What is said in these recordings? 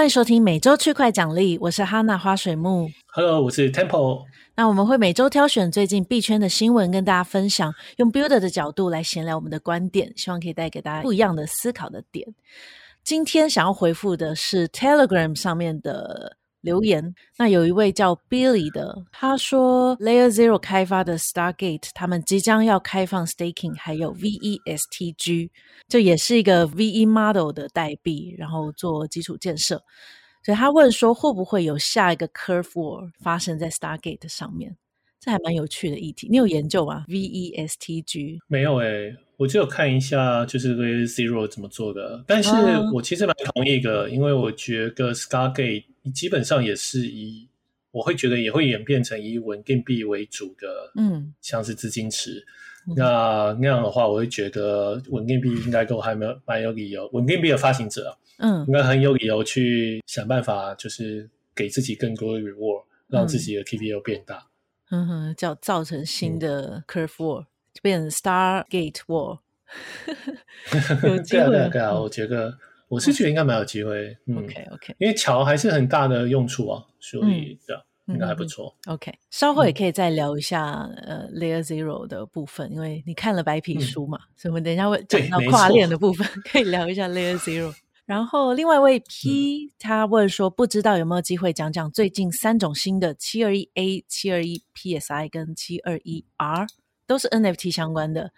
欢迎收听每周区块奖励，我是哈娜花水木。Hello，我是 Temple。那我们会每周挑选最近币圈的新闻，跟大家分享，用 Builder 的角度来闲聊我们的观点，希望可以带给大家不一样的思考的点。今天想要回复的是 Telegram 上面的留言。那有一位叫 Billy 的，他说 Layer Zero 开发的 Stargate，他们即将要开放 Staking，还有 VESTG，这也是一个 VE Model 的代币，然后做基础建设。所以他问说，会不会有下一个 Curve War 发生在 Stargate 上面？这还蛮有趣的议题。你有研究吗？VESTG 没有诶、欸，我就有看一下，就是 Layer Zero 怎么做的。但是我其实蛮同意的，嗯、因为我觉得 Stargate 基本上也是以，我会觉得也会演变成以稳定币为主的，嗯，像是资金池。嗯、那那样的话，我会觉得稳定币应该都还没有蛮有理由，稳定币的发行者。嗯，应该很有理由去想办法，就是给自己更多的 reward，、嗯、让自己的 TVL 变大。嗯哼，叫造成新的 curve war，、嗯、就变成 Stargate war。有机会，对啊，对啊，我觉得我是觉得应该蛮有机会。嗯、OK OK，因为桥还是很大的用处啊，所以这样、嗯、应该还不错。OK，稍后也可以再聊一下、嗯、呃 Layer Zero 的部分，因为你看了白皮书嘛，嗯、所以我们等一下会讲到跨链的部分，可以聊一下 Layer Zero。然后，另外一位 P、嗯、他问说，不知道有没有机会讲讲最近三种新的七二一 A、七二一 PSI 跟七二一 R 都是 NFT 相关的。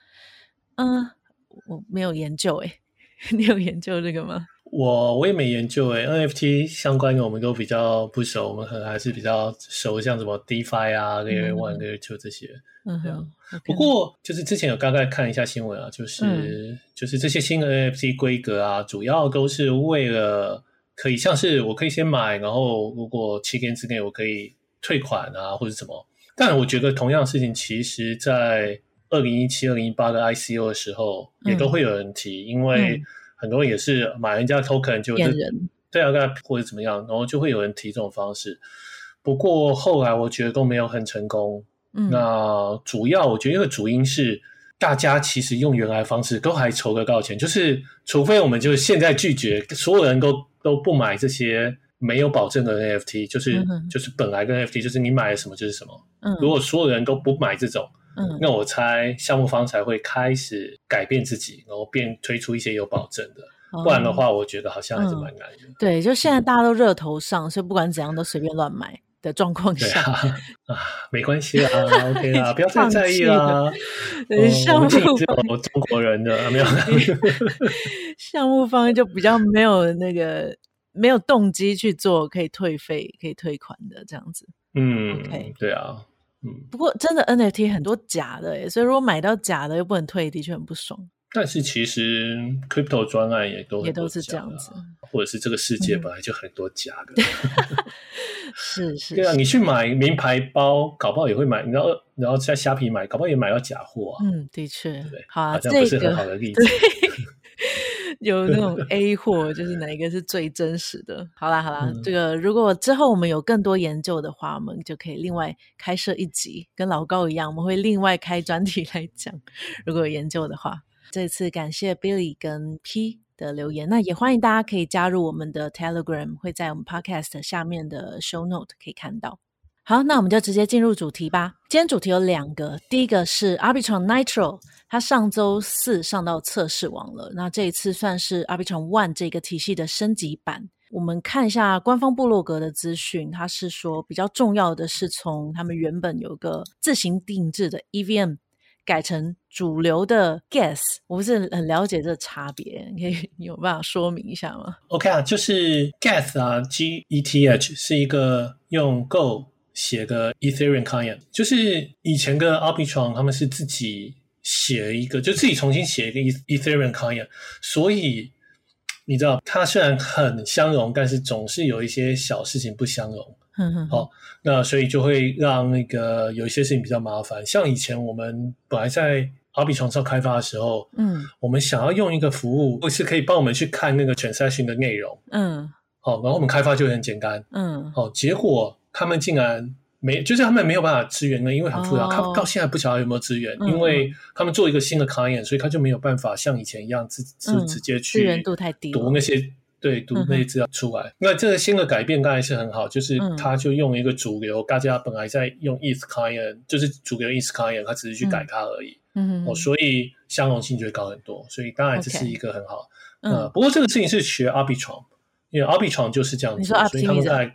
嗯，我没有研究诶，你有研究这个吗？我我也没研究诶，NFT 相关的我们都比较不熟，我们可能还是比较熟，像什么 DeFi 啊、Layer One、Layer Two 这些。嗯哼。不过，就是之前有大概看一下新闻啊，就是、嗯、就是这些新的 NFT 规格啊，主要都是为了可以像是我可以先买，然后如果七天之内我可以退款啊，或者什么。但我觉得同样的事情，其实在二零一七、二零一八的 ICO 的时候，也都会有人提，嗯、因为很多人也是买人家 token 就，就人对啊，或者怎么样，然后就会有人提这种方式。不过后来我觉得都没有很成功。嗯、那主要我觉得一个主因是大家其实用原来方式都还筹得到钱，就是除非我们就现在拒绝所有人都都不买这些没有保证的 NFT，就是、嗯、就是本来跟 NFT 就是你买了什么就是什么。嗯，如果所有人都不买这种，嗯，那我猜项目方才会开始改变自己，然后变推出一些有保证的，嗯、不然的话，我觉得好像还是蛮难的、嗯。对，就现在大家都热头上，所以不管怎样都随便乱买。的状况下啊，啊，没关系啦，OK 啊，不要太在意啦。项目方有中国人的没有，项目方就比较没有那个没有动机去做可以退费、可以退款的这样子。嗯，OK，对啊，嗯。不过真的 NFT 很多假的耶，所以如果买到假的又不能退，的确很不爽。但是其实 crypto 专案也都也都是这样子，或者是这个世界本来就很多假的，是是。对啊，你去买名牌包，搞不好也会买，然后然后在虾皮买，搞不好也买到假货啊。嗯，的确，对，好啊，这不是很好的例子。有那种 A 货，就是哪一个是最真实的？好啦好啦，这个如果之后我们有更多研究的话，我们就可以另外开设一集，跟老高一样，我们会另外开专题来讲，如果有研究的话。这次感谢 Billy 跟 P 的留言，那也欢迎大家可以加入我们的 Telegram，会在我们 Podcast 下面的 Show Note 可以看到。好，那我们就直接进入主题吧。今天主题有两个，第一个是 Arbitrum Nitro，它上周四上到测试网了。那这一次算是 Arbitrum One 这个体系的升级版。我们看一下官方部落格的资讯，它是说比较重要的是从他们原本有个自行定制的 EVM。改成主流的 Gas，我不是很了解这差别，你可以你有办法说明一下吗？OK 啊，就是 Gas 啊，G E T H 是一个用 Go 写的 Ethereum client，就是以前的 Arbitrum 他们是自己写一个，就自己重新写一个 Ethereum client，所以你知道它虽然很相容，但是总是有一些小事情不相容。嗯哼，好，那所以就会让那个有一些事情比较麻烦。像以前我们本来在 Arbitrum 上开发的时候，嗯，我们想要用一个服务，是可以帮我们去看那个 transaction 的内容，嗯，好，然后我们开发就很简单，嗯，好，结果他们竟然没，就是他们没有办法支援呢，因为很复杂，他、哦、到现在不晓得有没有支援，嗯、因为他们做一个新的 client，所以他就没有办法像以前一样直直直接去，度太低，读那些。对，读那些资料出来。嗯、那这个新的改变当然是很好，就是他就用一个主流，嗯、大家本来在用 ETH client，就是主流 ETH client，他只是去改它而已。嗯哦，所以相容性就会高很多。所以当然这是一个很好。嗯、呃，不过这个事情是学 Arbitrum，因为 Arbitrum 就是这样子，所以他们在。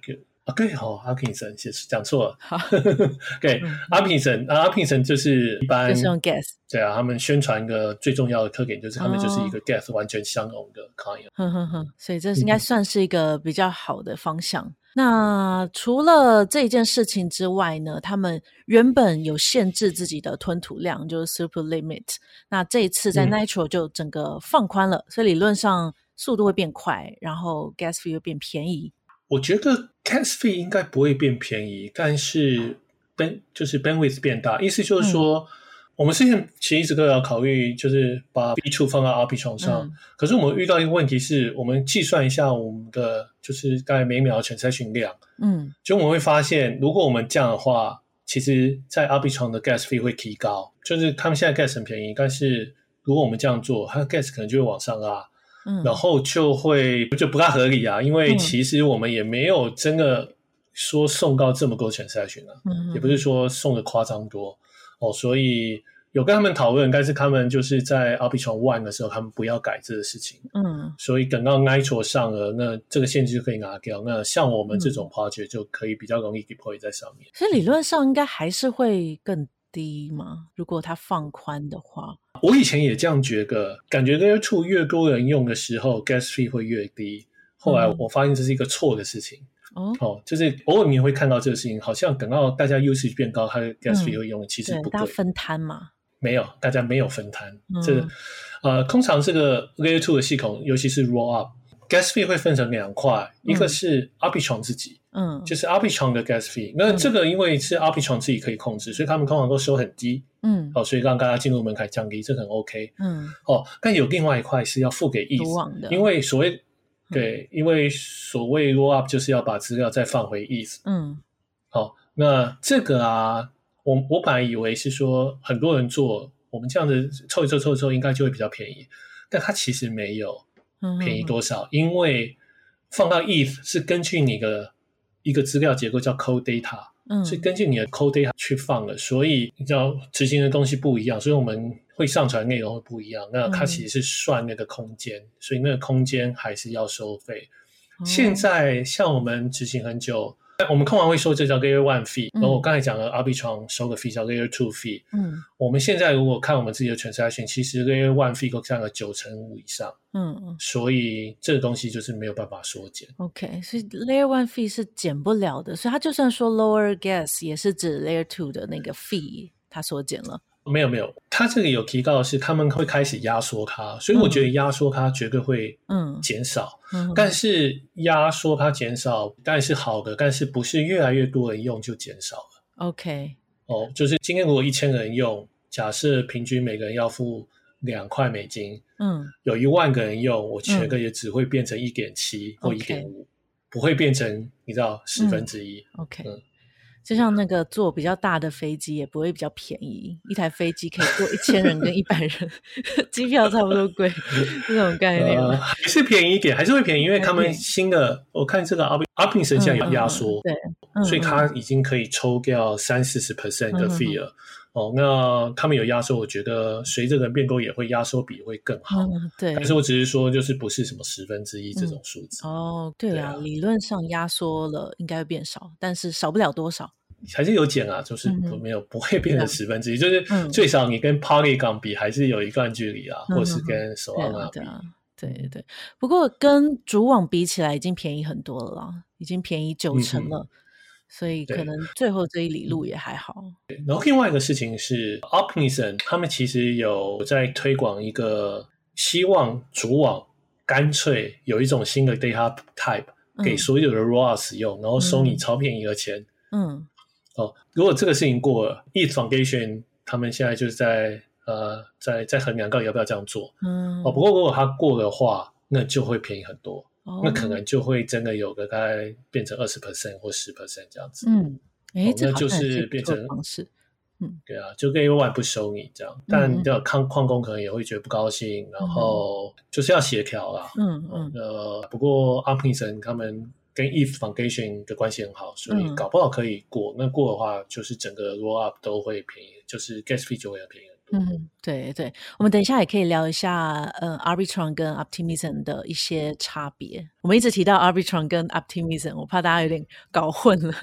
啊，对哦，阿平森其实讲错了。好，对，阿平森就是一般就是用 Gas。对啊，他们宣传一个最重要的特点就是他们就是一个 Gas 完全相容的 client。哼哼哼，所以这应该算是一个比较好的方向。嗯、那除了这件事情之外呢，他们原本有限制自己的吞吐量，就是 Super Limit。那这一次在 natural 就整个放宽了，嗯、所以理论上速度会变快，然后 Gas Fee 又变便宜。我觉得 gas fee 应该不会变便宜，但是 band 就是 bandwidth 变大，意思就是说，嗯、我们之前其实一直都要考虑，就是把 B2 放到 Arbitrum 上。嗯、可是我们遇到一个问题是，我们计算一下我们的就是大概每秒的 transaction 量，嗯，就我们会发现，如果我们这样的话，其实在 Arbitrum 的 gas fee 会提高，就是他们现在 gas 很便宜，但是如果我们这样做，它的 gas 可能就会往上拉。然后就会就不大合理啊，因为其实我们也没有真的说送到这么多 transaction 啊，嗯、也不是说送的夸张多哦，所以有跟他们讨论，但是他们就是在 Arbitrum One 的时候，他们不要改这个事情，嗯，所以等到 Nitro 上了，那这个限制就可以拿掉。那像我们这种 project 就可以比较容易 deploy 在上面，所以理论上应该还是会更低吗？如果它放宽的话？我以前也这样觉得，感觉 Layer 2越多人用的时候，gas fee 会越低。后来我发现这是一个错的事情。哦、就是偶尔你会看到这个事情，好像等到大家 usage 变高，它的 gas fee 会用，嗯、其实不对。大家分摊嘛？没有，大家没有分摊。嗯、这个呃，通常这个 Layer 2的系统，尤其是 roll up，gas fee 会分成两块，嗯、一个是 Arbitrum 自己。嗯，就是 Arbitrum 的 gas fee，那这个因为是 Arbitrum 自己可以控制，嗯、所以他们通常都收很低。嗯，哦，所以让大家进入门槛降低，这很 OK。嗯，哦，但有另外一块是要付给的，因为所谓对，因为所谓 roll up 就是要把资料再放回 ETH。嗯，好、哦，那这个啊，我我本来以为是说很多人做，我们这样子凑一凑凑一凑，应该就会比较便宜，但它其实没有便宜多少，嗯、因为放到 ETH 是根据你的。一个资料结构叫 cold data，嗯，是根据你的 cold data 去放的，所以你知道执行的东西不一样，所以我们会上传内容会不一样。那它其实是算那个空间，嗯、所以那个空间还是要收费。嗯、现在像我们执行很久。我们通常会收这叫 Layer One Fee，然后我刚才讲了 Arbitron 收个 fee 叫 Layer Two Fee。嗯，我们现在如果看我们自己的 transaction，其实 Layer One Fee 都占了九成五以上。嗯嗯，所以这个东西就是没有办法缩减。OK，所以 Layer One Fee 是减不了的，所以它就算说 Lower Gas 也是指 Layer Two 的那个 fee，它缩减了。没有没有，他这个有提到的是他们会开始压缩它，所以我觉得压缩它绝对会嗯。减少，嗯，但是压缩它减少当然是好的，但是不是越来越多人用就减少了？OK，哦，就是今天如果一千个人用，假设平均每个人要付两块美金，嗯，有一万个人用，我全个也只会变成一点七或一点五，不会变成你知道十分之一，OK。就像那个坐比较大的飞机也不会比较便宜，一台飞机可以坐一千人跟一百人，机票差不多贵，这种概念、呃、还是便宜一点，还是会便宜，因为他们新的我看这个 Arbitrum 现在有压缩，对，所以它已经可以抽掉三四十 percent 的 fee 了。哦，那他们有压缩，我觉得随着人变多也会压缩比会更好。嗯、对，但是我只是说，就是不是什么十分之一这种数字。嗯、哦，对啊，对啊，理论上压缩了应该会变少，但是少不了多少。还是有减啊，就是没有、嗯、不会变成十分之一，嗯、就是最少你跟 Polygon 比还是有一段距离啊，嗯、或是跟 Solana 比。对对对，不过跟主网比起来已经便宜很多了啦，已经便宜九成了。嗯所以可能最后这一里路也还好。然后另外一个事情是，Optimism 他们其实有在推广一个，希望主网干脆有一种新的 data type 给所有的 ROA 使用，嗯、然后收你超便宜的钱。嗯。哦，如果这个事情过了，ETH Foundation 他们现在就是在呃在在衡量到底要不要这样做。嗯。哦，不过如果它过的话，那就会便宜很多。那可能就会真的有个大概变成二十 percent 或十 percent 这样子。嗯，哎，这就是变成方式。嗯，对啊，就 Layer One 不收你这样，但要矿矿工可能也会觉得不高兴，嗯、然后就是要协调啦。嗯嗯。呃，不过 Optimism 他们跟 ETH Foundation 的关系很好，所以搞不好可以过。嗯、那过的话，就是整个 Roll Up 都会便宜，就是 Gas Fee 就会很便宜。嗯，对对，我们等一下也可以聊一下，呃，Arbitron 跟 Optimism 的一些差别。我们一直提到 Arbitron 跟 Optimism，我怕大家有点 搞混了。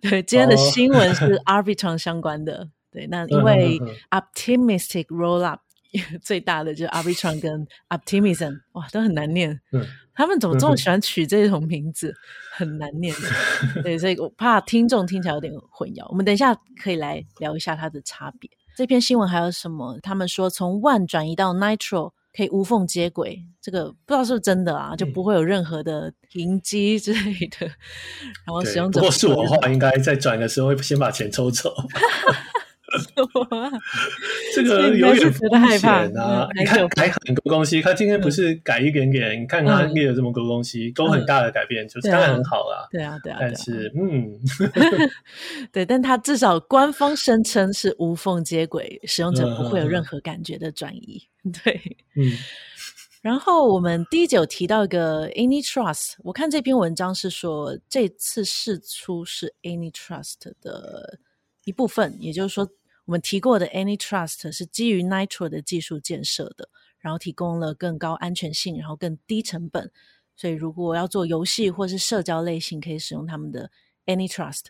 对，今天的新闻是 Arbitron 相关的。哦、对，那因为 Optimistic Rollup 最大的就是 Arbitron 跟 Optimism，哇，都很难念。嗯，他们怎么这么喜欢取这种名字？很难念的。对，所以我怕听众听起来有点混淆。我们等一下可以来聊一下它的差别。这篇新闻还有什么？他们说从 One 转移到 Nitro 可以无缝接轨，这个不知道是不是真的啊？嗯、就不会有任何的停机之类的。然后使用者，如果是我的话，应该在转的时候会先把钱抽走。这个 有点风险啊！你看改很多东西，他今天不是改一点点，你看他列了这么多东西，都很大的改变，就是当然很好啦。对啊，对啊。但是，嗯，对，但他至少官方声称是无缝接轨，使用者不会有任何感觉的转移。对，嗯。然后我们第一提到一个 AnyTrust，我看这篇文章是说这次试出是 AnyTrust 的一部分，也就是说。我们提过的 AnyTrust 是基于 Nitro 的技术建设的，然后提供了更高安全性，然后更低成本。所以如果要做游戏或是社交类型，可以使用他们的 AnyTrust。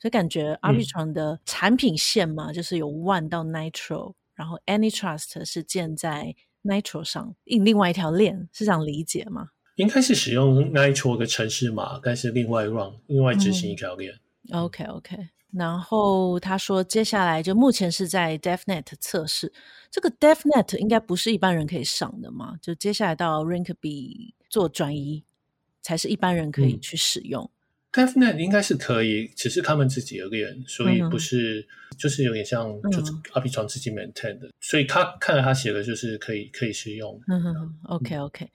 所以感觉 Arbitrum 的产品线嘛，嗯、就是有 One 到 Nitro，然后 AnyTrust 是建在 Nitro 上，印另外一条链，是这样理解吗？应该是使用 Nitro 的程式码，但是另外 run，另外执行一条链。嗯、OK OK。然后他说，接下来就目前是在 DevNet 测试，这个 DevNet 应该不是一般人可以上的嘛？就接下来到 Rinkeby 做转移，才是一般人可以去使用。嗯、DevNet 应该是可以，只是他们自己有练，所以不是，嗯、就是有点像就是 Arbitrum 自己 maintain 的，嗯、所以他看了他写的就是可以可以使用。嗯哼，OK OK，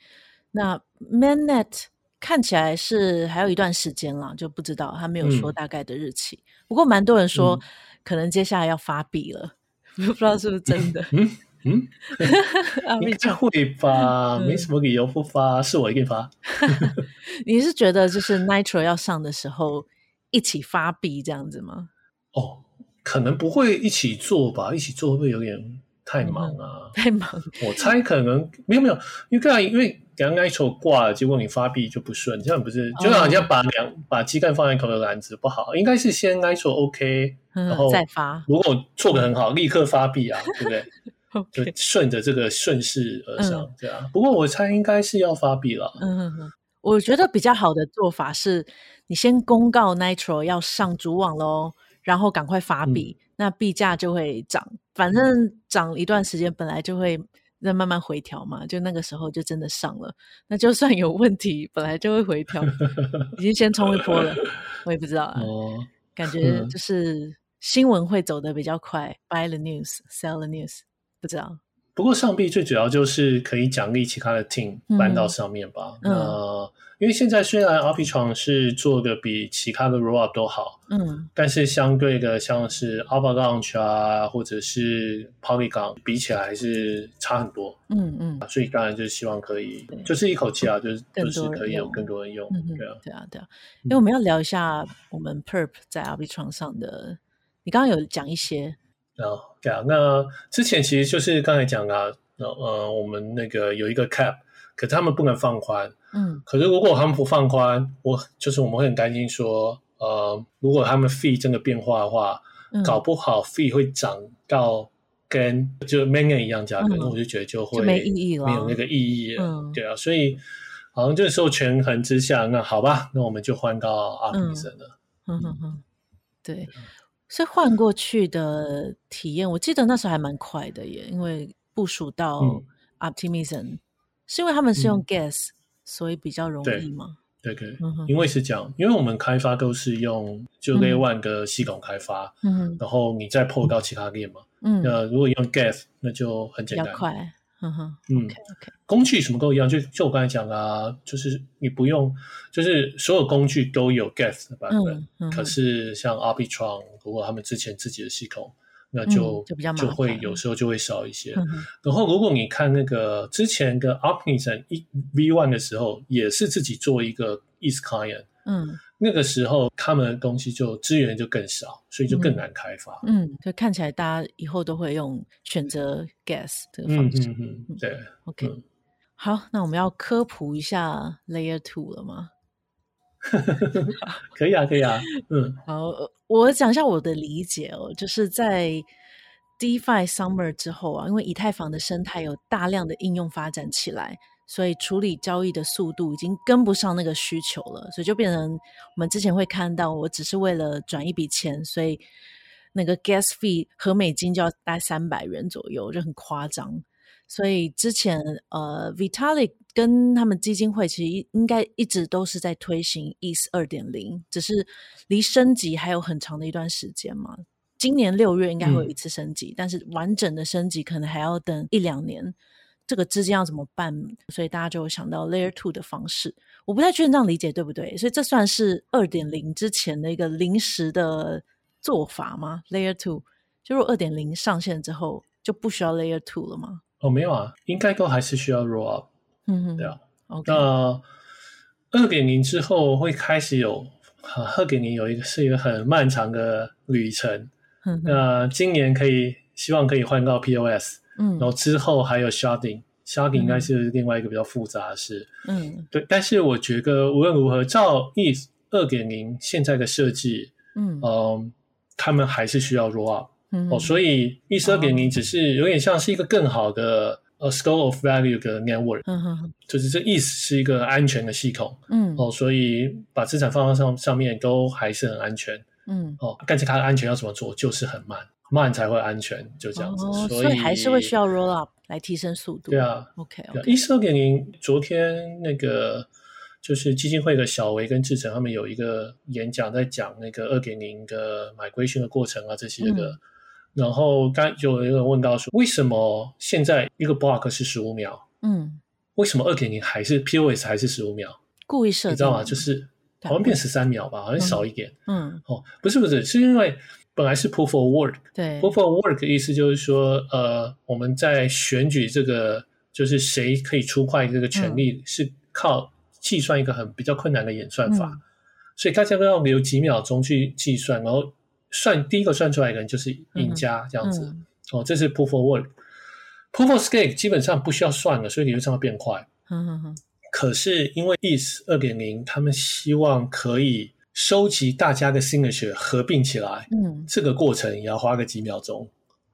那 Mainnet。看起来是还有一段时间了，就不知道他没有说大概的日期。嗯、不过蛮多人说，可能接下来要发币了，嗯、不知道是不是真的。嗯嗯，应该会吧，没什么理由不发，是我一定发。你是觉得就是 Nitro 要上的时候一起发币这样子吗？哦，可能不会一起做吧，一起做会不会有点太忙啊？嗯、太忙，我猜可能没有没有，因为因为。刚刚一手挂了，结果你发币就不顺，这样不是就好像把两、oh. 把鸡蛋放在同一个篮子不好，应该是先挨手 OK，然后再发。如果做的很好，立刻发币啊，对不对就顺着这个顺势而上，这样。不过我猜应该是要发币了。嗯嗯嗯，我觉得比较好的做法是，你先公告 Nitro 要上主网喽，然后赶快发币，嗯、那币价就会涨。反正涨一段时间，本来就会。再慢慢回调嘛，就那个时候就真的上了。那就算有问题，本来就会回调，已经先冲一波了。我也不知道啊，哦、感觉就是新闻会走得比较快、嗯、，buy the news, sell the news，不知道。不过上币最主要就是可以奖励其他的 team 搬到上面吧。嗯、那因为现在虽然 Arbitrum 是做的比其他的 Rollup 都好，嗯，但是相对的像是 Avalanche 啊，或者是 Polygon 比起来还是差很多，嗯嗯，所以当然就是希望可以，就是一口气啊，就是就是可以有更多人用，对啊，对啊，对啊。因为我们要聊一下我们 Perp 在 Arbitrum 上的，你刚刚有讲一些，啊，对啊，那之前其实就是刚才讲啊，呃，我们那个有一个 Cap。可是他们不能放宽，嗯，可是如果他们不放宽，我就是我们会很担心说，呃，如果他们 fee 真的变化的话，嗯、搞不好 fee 会涨到跟就 mainnet 一样价格，那、嗯、我就觉得就会就没意义了，没有那个意义了，嗯、对啊，所以好像这时候权衡之下，那好吧，那我们就换到 Optimism 了，嗯。哼哼，对，所以换过去的体验，我记得那时候还蛮快的耶，因为部署到 Optimism、嗯。是因为他们是用 Gas，、嗯、所以比较容易吗？对对，嗯、因为是这样，因为我们开发都是用就 Layer 1个系统开发，嗯，然后你再 port 到其他链嘛，嗯，那如果用 Gas，那就很简单，比较快，嗯哼，嗯，OK OK，工具什么都一样，就就我刚才讲啊，就是你不用，就是所有工具都有 Gas 的版本，嗯嗯、可是像 Arbitrum，如果他们之前自己的系统。那就、嗯、就比较就会有时候就会少一些。嗯、然后如果你看那个之前的 Optimism 一 V one 的时候，也是自己做一个 East Client，嗯，那个时候他们的东西就资源就更少，所以就更难开发。嗯，所以看起来大家以后都会用选择 Guess 这个方式。嗯嗯嗯，对，OK、嗯。好，那我们要科普一下 Layer Two 了吗？可以啊，可以啊。嗯，好，我讲一下我的理解哦，就是在 DeFi Summer 之后啊，因为以太坊的生态有大量的应用发展起来，所以处理交易的速度已经跟不上那个需求了，所以就变成我们之前会看到，我只是为了转一笔钱，所以那个 Gas Fee 和美金就要大概三百元左右，就很夸张。所以之前呃，Vitalik 跟他们基金会其实应该一直都是在推行 ETH 二点零，只是离升级还有很长的一段时间嘛。今年六月应该会有一次升级，嗯，但是完整的升级可能还要等一两年。这个之间要怎么办？所以大家就想到 Layer Two 的方式。我不太确定这样理解对不对？所以这算是二点零之前的一个临时的做法吗？Layer Two 就如果二点零上线之后就不需要 Layer Two 了吗？哦，没有啊，应该都还是需要 roll up，嗯哼，对啊。Okay. 那二点零之后会开始有，二点零有一个是一个很漫长的旅程。嗯，那今年可以希望可以换到 POS，嗯，然后之后还有 sharding，sharding 应该是另外一个比较复杂的事。嗯，对，但是我觉得无论如何，照 ETH 二点零现在的设计，嗯，嗯，他们还是需要 roll up。嗯、哦，所以 ETH 二点零只是有点像是一个更好的呃 store of value 的 network，嗯哼，就是这 ETH 是一个安全的系统，嗯，哦，所以把资产放到上上面都还是很安全，嗯，哦，但是它的安全要怎么做，就是很慢，慢才会安全，就这样子，哦、所以，所以还是会需要 roll up 来提升速度，对啊，OK，ETH okay. 二点零昨天那个就是基金会的小维跟志成他们有一个演讲在讲那个二点零的 migration 的过程啊这些的。嗯然后刚就有一个人问到说，为什么现在一个 block 是十五秒？嗯，为什么二点零还是 POS 还是十五秒？故意设定，你知道吗？就是好像变十三秒吧，好像少一点。嗯，哦，不是不是，是因为本来是 proof of work。对，proof of work 的意思就是说，呃，我们在选举这个，就是谁可以出块这个权利，是靠计算一个很比较困难的演算法，嗯、所以大家都要留几秒钟去计算，然后。算第一个算出来的人就是赢家，嗯、这样子、嗯、哦，这是 proof of work，proof of stake 基本上不需要算了，所以理论上会变快。嗯嗯嗯。可是因为 ETH 二点零，他们希望可以收集大家的 signature 合并起来，嗯，这个过程也要花个几秒钟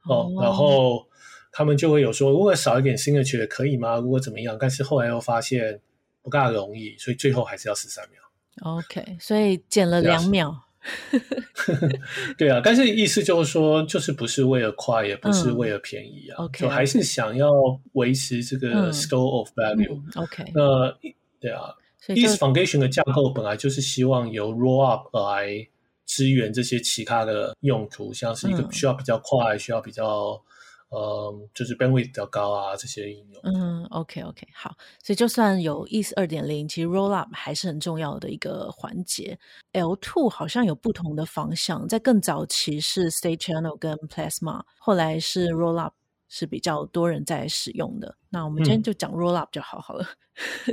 哦，哦。然后他们就会有说，如果少一点 signature 可以吗？如果怎么样？但是后来又发现不大容易，所以最后还是要十三秒。OK，所以减了两秒。对啊，但是意思就是说，就是不是为了快，也不是为了便宜啊，就还是想要维持这个 scale of value。OK，那对啊，ETH Foundation 的架构本来就是希望由 roll up 来支援这些其他的用途，像是一个需要比较快，嗯、需要比较。呃，就是 bandwidth 比较高啊，这些应用。嗯，OK OK，好。所以就算有 e s 二点零，其实 roll up 还是很重要的一个环节。L two 好像有不同的方向，在更早期是 State Channel 跟 Plasma，后来是 roll up。是比较多人在使用的。那我们今天就讲 roll up 就好好了。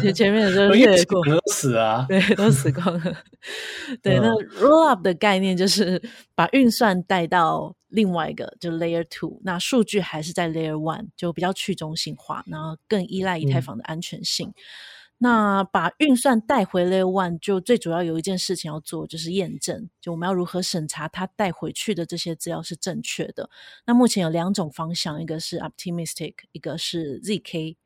其实前面的时候略过，都死啊，对，都死光了。对，那 roll up 的概念就是把运算带到另外一个，就 layer two。那数据还是在 layer one，就比较去中心化，然后更依赖以太坊的安全性。嗯那把运算带回 Layer One，就最主要有一件事情要做，就是验证。就我们要如何审查它带回去的这些资料是正确的？那目前有两种方向，一个是 Optimistic，一个是 ZK。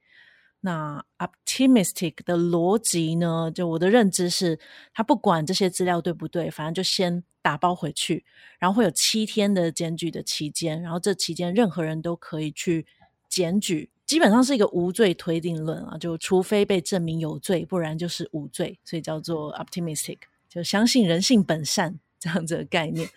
那 Optimistic 的逻辑呢？就我的认知是，它不管这些资料对不对，反正就先打包回去，然后会有七天的检举的期间，然后这期间任何人都可以去检举。基本上是一个无罪推定论啊，就除非被证明有罪，不然就是无罪，所以叫做 optimistic，就相信人性本善这样子的概念。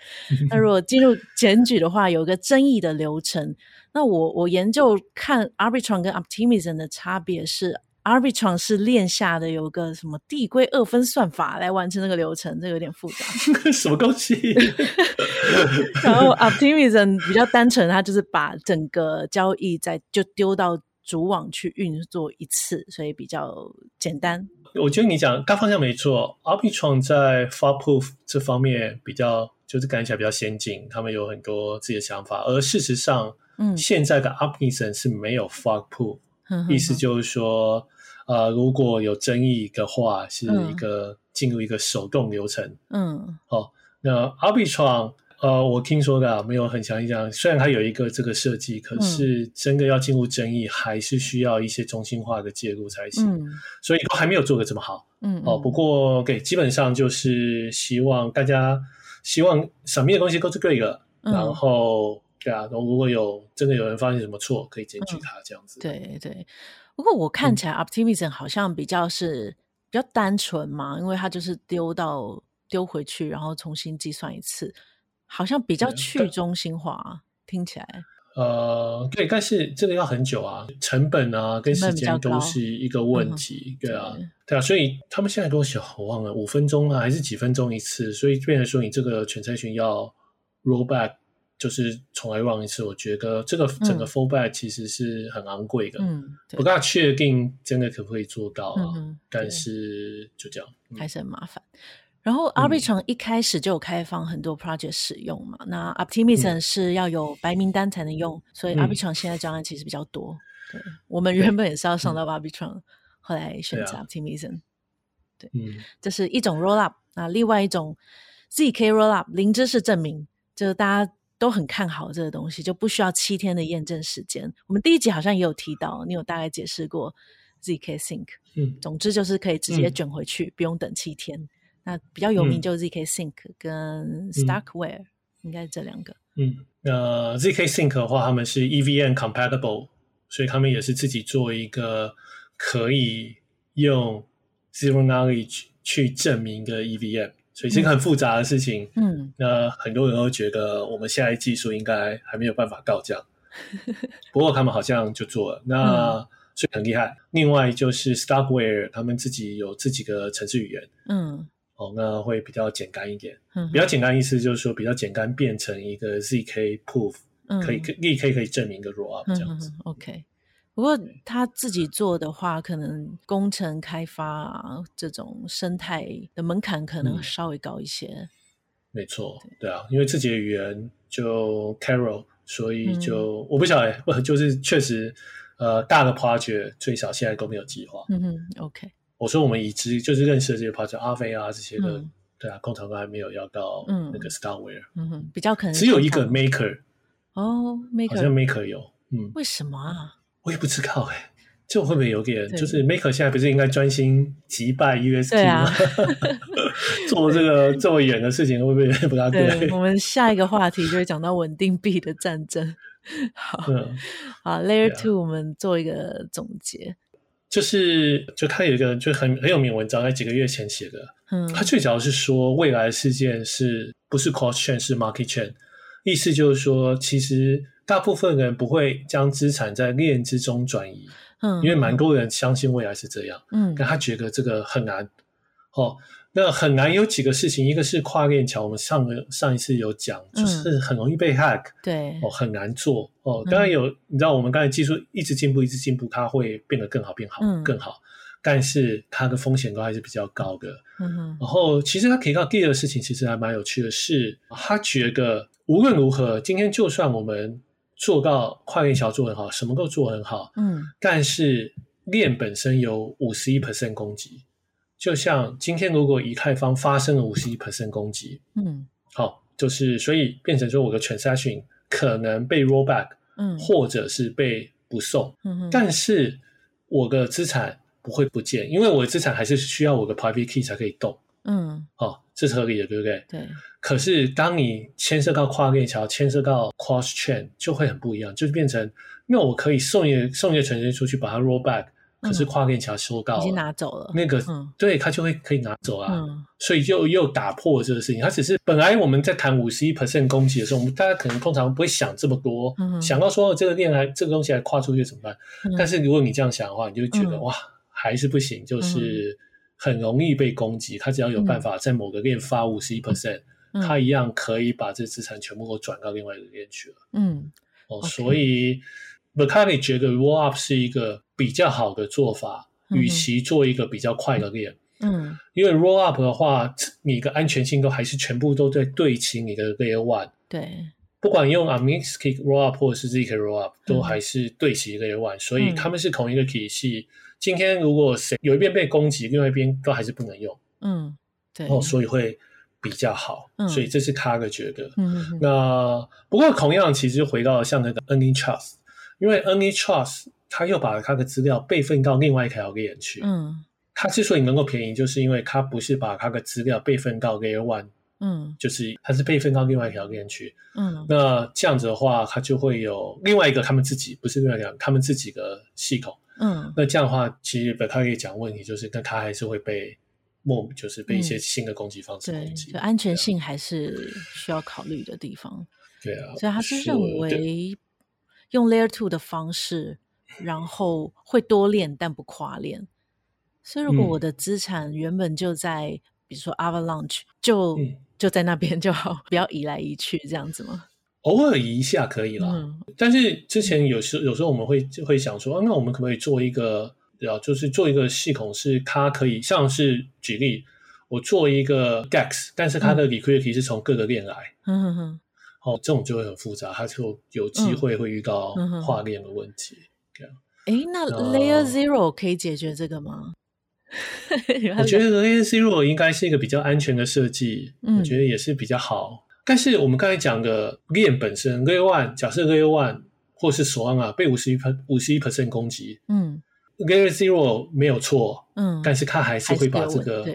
那如果进入检举的话，有一个争议的流程。那我我研究看 arbitron 跟 optimism 的差别是 Arbitron 是链下的有个什么递归二分算法来完成那个流程，这个有点复杂。什么东西？然后 Optimism 比较单纯，它就是把整个交易在就丢到主网去运作一次，所以比较简单。我觉得你讲大方向没错，Arbitron 在 Fork Proof 这方面比较就是感觉起来比较先进，他们有很多自己的想法。而事实上，嗯，现在的 Arbitron 是没有 Fork Proof，嗯，意思就是说，呃，如果有争议的话，是一个进入一个手动流程。嗯，好，哦，那 Arbitrum 呃，我听说的没有很强硬讲，虽然它有一个这个设计，可是真的要进入争议，还是需要一些中心化的介入才行。嗯、所以都还没有做的这么好。嗯，哦，不过给基本上就是希望大家希望上面的东西都是对的，嗯、然后对啊，然后如果有真的有人发现什么错，可以检举他这样子。嗯、对对。不过我看起来 Optimism 好像比较是比较单纯嘛，因为它就是丢到丢回去，然后重新计算一次。好像比较去中心化，啊，听起来。呃，对，但是这个要很久啊，成本啊跟时间都是一个问题，对啊，对，啊，所以他们现在跟我讲，我忘了五分钟啊，还是几分钟一次，所以变成说你这个 transaction 要 roll back，就是重来 run 一次，我觉得这个整个 fallback 其实是很昂贵的，嗯，不大确定真的可不可以做到啊，嗯，但是就这样，嗯，还是很麻烦。然后 Arbitrum 一开始就有开放很多 project 使用嘛，嗯、那 Optimism 是要有白名单才能用，嗯、所以 Arbitrum 现在专案其实比较多。对，我们原本也是要上到 Arbitrum，、嗯、后来选择 Optimism。对，嗯、这是一种 Rollup，那另外一种 ZK Rollup 零知识证明，就是大家都很看好这个东西，就不需要七天的验证时间。我们第一集好像也有提到，你有大概解释过 ZK Sync。嗯，总之就是可以直接卷回去，嗯、不用等七天。那比较有名就是 ZK Sync 跟 Starkware，、嗯、应该是这两个。嗯，那 ZK Sync 的话，他们是 EVM compatible，所以他们也是自己做一个可以用 Zero Knowledge 去证明的 EVM，所以是一个很复杂的事情。嗯，那很多人都觉得我们现在技术应该还没有办法告这样，不过他们好像就做了，那、嗯、所以很厉害。另外就是 Starkware，他们自己有自己的程式语言。嗯。哦，那会比较简单一点。嗯，比较简单意思就是说，比较简单变成一个 zk proof，嗯，可以立刻可以证明一个 rollup 这样子。OK，不过他自己做的话，可能工程开发啊这种生态的门槛可能稍微高一些。嗯，没错，对啊，因为自己的语言就 Carol，所以就，嗯，我不晓得，就是确实，呃，大的 project 最少现在都没有计划。嗯哼，OK。我说我们已知就是认识的这些 project 阿飞啊这些的，嗯、对啊，工厂都还没有要到那个 Starkware，嗯哼，比较可能只有一个 Maker，哦，Maker 好像 Maker 有，嗯，为什么啊？我也不知道哎、欸，这会不会有点就是 Maker 现在不是应该专心击败 UST 吗？啊、做这个 这么远的事情会不会不大对？对，我们下一个话题就会讲到稳定币的战争。好，嗯、好，Layer Two，我们做一个总结。就是，就他有一个就很很有名文章，在几个月前写的。嗯，他最主要是说，未来事件是不是 cross chain 是 market chain，意思就是说，其实大部分人不会将资产在链之中转移。嗯，因为蛮多人相信未来是这样。嗯，但他觉得这个很难。哦。那很难有几个事情，一个是跨链桥，我们上个上一次有讲，就是很容易被 hack，嗯、对，哦，很难做哦。当然有，嗯、你知道我们刚才技术一直进步，一直进步，它会变得更好，变好，嗯、更好。但是它的风险都还是比较高的。嗯哼。然后其实他提到第二个事情，其实还蛮有趣的是，他觉得无论如何，今天就算我们做到跨链桥做很好，什么都做很好，嗯，但是链本身有五十一 percent 攻击。就像今天，如果以太坊发生了五十一 percent 攻击，嗯，好，就是所以变成说我的 transaction 可能被 roll back，嗯，或者是被不送，嗯哼，但是我的资产不会不见，因为我的资产还是需要我的 private key 才可以动，嗯，好，这是合理的，对不对？对。可是当你牵涉到跨链桥，牵涉到 cross chain，就会很不一样，就是变成，因为我可以送一个送一个 transaction 出去，把它 roll back。可是跨链桥收到了，已经拿走了。那个，嗯、对，他就会可以拿走啊。嗯、所以就又打破了这个事情。他只是本来我们在谈五十一 percent 攻击的时候，我们大家可能通常不会想这么多，嗯、想到说这个链还这个东西还跨出去怎么办？嗯、但是如果你这样想的话，你就觉得、嗯、哇，还是不行，就是很容易被攻击。他只要有办法在某个链发五十一 percent，他一样可以把这资产全部都转到另外一个链去了。嗯，哦，所以 Vitalik 觉得 roll up 是一个比较好的做法，与其做一个比较快的链。嗯，因为 roll up 的话，你的安全性都还是全部都在对齐你的 layer one。对，不管用 Anonymous roll up 或者是 zk roll up，都还是对齐 layer one，所以他们是同一个体系。今天如果谁有一边被攻击，另外一边都还是不能用。嗯，对。哦，所以会比较好。嗯，所以这是他的觉得。嗯哼。那不过同样，其实回到像那个 Anytrust，因为 Anytrust 他又把他的资料备份到另外一条链去。嗯。他之所以能够便宜，就是因为他不是把他的资料备份到 Layer One，嗯，就是他是备份到另外一条链去，嗯，那这样子的话，他就会有另外一个他们自己不是另外一个他们自己的系统，嗯，那这样的话，其实他可以讲问题，就是那他还是会被莫，就是被一些新的攻击方式攻击，对，安全性还是需要考虑的地方，对啊，所以他是认为用 Layer Two 的方式，然后会多练但不跨练。所以，如果我的资产原本就在，嗯、比如说 Avalanche，就、嗯、就在那边就好，不要移来移去这样子吗？偶尔移一下可以啦。嗯、但是之前有时有时候我们会会想说，啊，那我们可不可以做一个啊，就是做一个系统，是它可以像是举例，我做一个 Gex，但是它的 liquidity 是从各个链来。嗯哼哼。哦，这种就会很复杂，它就有机会会遇到跨链的问题。这样。哎，那 Layer Zero 可以解决这个吗？我觉得 Layer Zero 应该是一个比较安全的设计，嗯、我觉得也是比较好。但是我们刚才讲的链本身，Layer One，假设 Layer One 或是 Solana 被五十一五十一 percent 攻击，嗯，Layer Zero 没有错，嗯，但是他还是会把这个